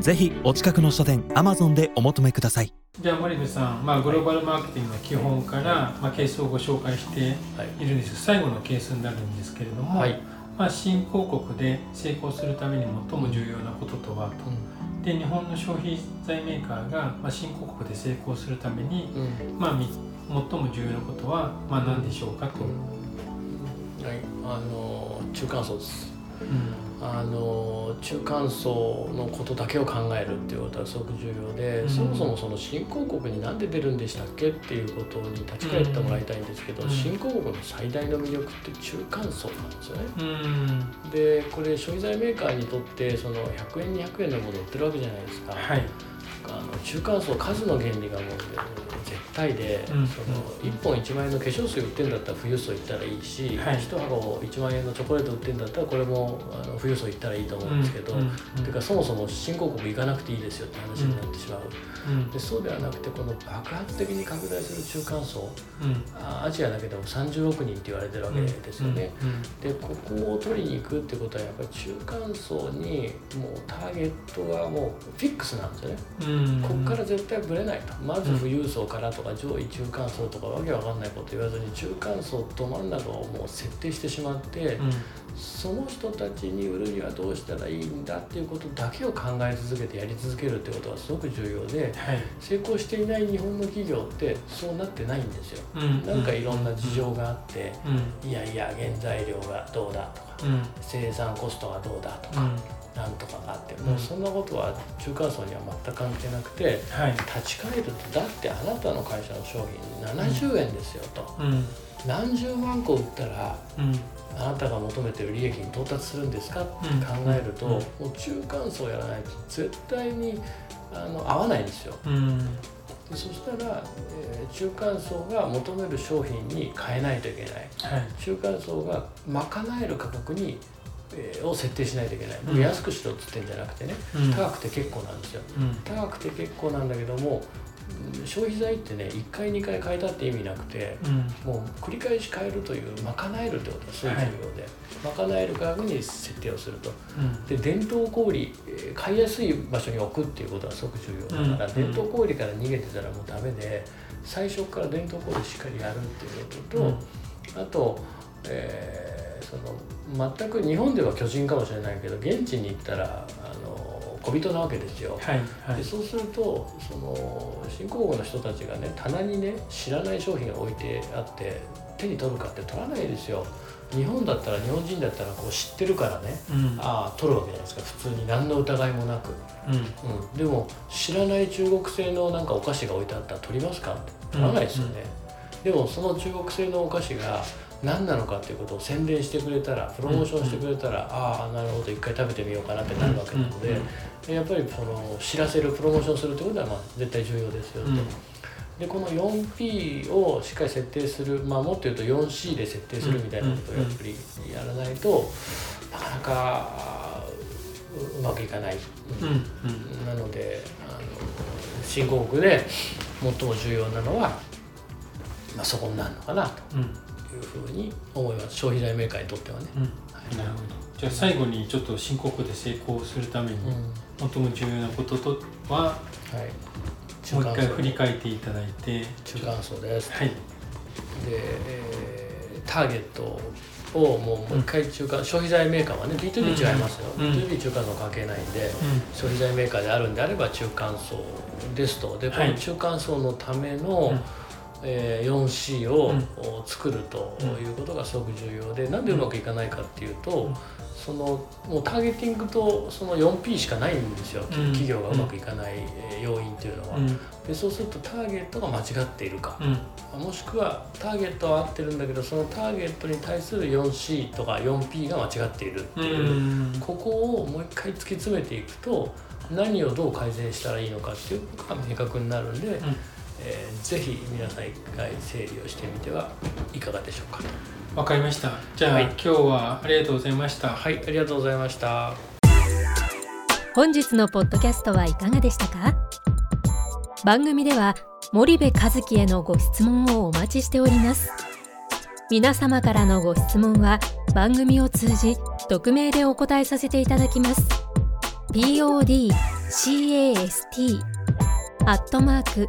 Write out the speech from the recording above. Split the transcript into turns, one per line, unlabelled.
ぜひお近くの書店 Amazon でお求めください。
じゃあ森部さん、まあ、グローバルマーケティングの基本から、まあ、ケースをご紹介しているんです最後のケースになるんですけれども、
はい、
まあ、新興国で成功するために最も重要なこととはと、で日本の消費財メーカーが、まあ、新興国で成功するために、
うん、
まあ、み最も重要なことは、まあ、何でしょうかと。
はい、あの中間層です。
うん。
あの中間層のことだけを考えるっていうことはすごく重要で、
うん。
そもそもその新興国になんで出るんでしたっけっていうことに立ち返ってもらいたいんですけど、
うん。
新興国の最大の魅力って中間層なんですよね。
うん。
でこれ消費財メーカーにとってその100円200円のものを売ってるわけじゃないですか。
はい。
あの中間層数の原理がもう絶対で、
うん
その1本1万円の化粧水売ってんだったら富裕層行ったらいいし、
はい。
1箱1万円のチョコレート売ってんだったらこれもあの富裕層行ったらいいと思うんですけど、
うんうん
てかそもそも新興国行かなくていいですよって話になってしまう、
うん。
でそうではなくてこの爆発的に拡大する中間層アジアだけでも30億人って言われてるわけですよね、
うん。
でここを取りに行くってことはやっぱり中間層にもうターゲットがもうフィックスなんですよね、
うん。
ここから絶対ぶれないと。まず富裕層からとか上位中間層とかわけわかんないこと言わずに中間層と真ん中をもう設定してしまって、
うん。
その人たちに売るにはどうしたらいいんだっていうことだけを考え続けてやり続けるってことがすごく重要で
はい。
成功していない日本の企業ってそうなってないんですよ。
うん
なんかいろんな事情があって
うん。
いやいや原材料がどうだとか
うん。
生産コストがどうだとか、
うん
なんとかがあって
ん
もうそんなことは中間層には全く関係なくて
はい。
立ち返るとだってあなたの会社の商品70円ですよと、
うん。
何十万個売ったら
うん。
あなたが求めてる利益に到達するんですかって
うん。
考えると、
うん。
もう中間層やらないと絶対にあの合わないんですよ。
うん。
でそしたら、えー中間層が求める商品に変えないといけない。
はい。
中間層が賄える価格に、えーを設定しないといけない、
うん。
安くしろっつってんじゃなくてね
うん。
高くて結構なんですよ。
うん。
高くて結構なんだけどもうん消費財ってね1回2回変えたって意味なくて
うん。
もう繰り返し変えるという賄えるってことがすごい重要で、賄える価格に設定をすると。
うん。
で伝統小売えー買いやすい場所に置くっていうことがすごく重要だから、
うん。
伝統小売から逃げてたらもうダメで最初から伝統小売しっかりやるっていうことと、あと、えーその全く日本では巨人かもしれないけど現地に行ったらあの小人なわけですよ。
はいはい。
でそうするとその新興国の人たちがね棚にね知らない商品が置いてあって手に取るかって取らないですよ。日本だったら日本人だったらこう知ってるからね
うん。
ああ取るわけじゃないですか。普通に何の疑いもなく、
うん。
うん、でも知らない中国製のなんかお菓子が置いてあったら取りますかって。取らないですよね、でもその中国製のお菓子が何なのかっていうことを宣伝してくれたらプロモーションしてくれたら、ああなるほど一回食べてみようかなってなるわけなので、
うん。
でやっぱりその知らせるプロモーションするってことはまあ絶対重要ですよと。
うん。
でこの 4P をしっかり設定する、まあ、もっと言うと 4C で設定するみたいなことをやっぱりやらないと、なかなかううまくいかない、
うん。うん。
なのであの新興国で最も重要なのは、まあ、そこになるのかなと。
うん
いうふうに思います。消費財メーカーにとってはね。
うん。なるほど。じゃあ最後にちょっと新興国で成功するために
うん。
最も重要なこととは
はい、
もう一回振り
中
返っていただいて。
間層です。
はい。
で、えーターゲットをもうもう一回中間、消費財メーカーはね B2B 違いますよ、
うん。
B2B 中間層関係ないんで、
う
消費財メーカーであるんであれば中間層ですと。でこ
はい。
の中間層のための、
うん
えー 4C を、作るということがすごく重要でなんでうまくいかないかっていうと、
うん。
そのもうターゲティングとその 4P しかないんですよ、
ん。
企業がうまくいかないえー要因っていうのは、
ん。
でそうするとターゲットが間違っているか、
うん。
もしくはターゲットは合ってるんだけどそのターゲットに対する 4C とか 4P が間違っているって
う。
いう、
ん。
ここをもう一回突き詰めていくと何をどう改善したらいいのかっていうことが明確になるんで、
うん
えーぜひ皆さん一回整理をしてみてはいかがでしょうか。
わかりました。じゃあ、
はい。
今日はありがとうございました。
はいありがとうございました。
本日のポッドキャストはいかがでしたか？番組では森部和樹へのご質問をお待ちしております。皆様からのご質問は番組を通じ匿名でお答えさせていただきます。podcast アットマーク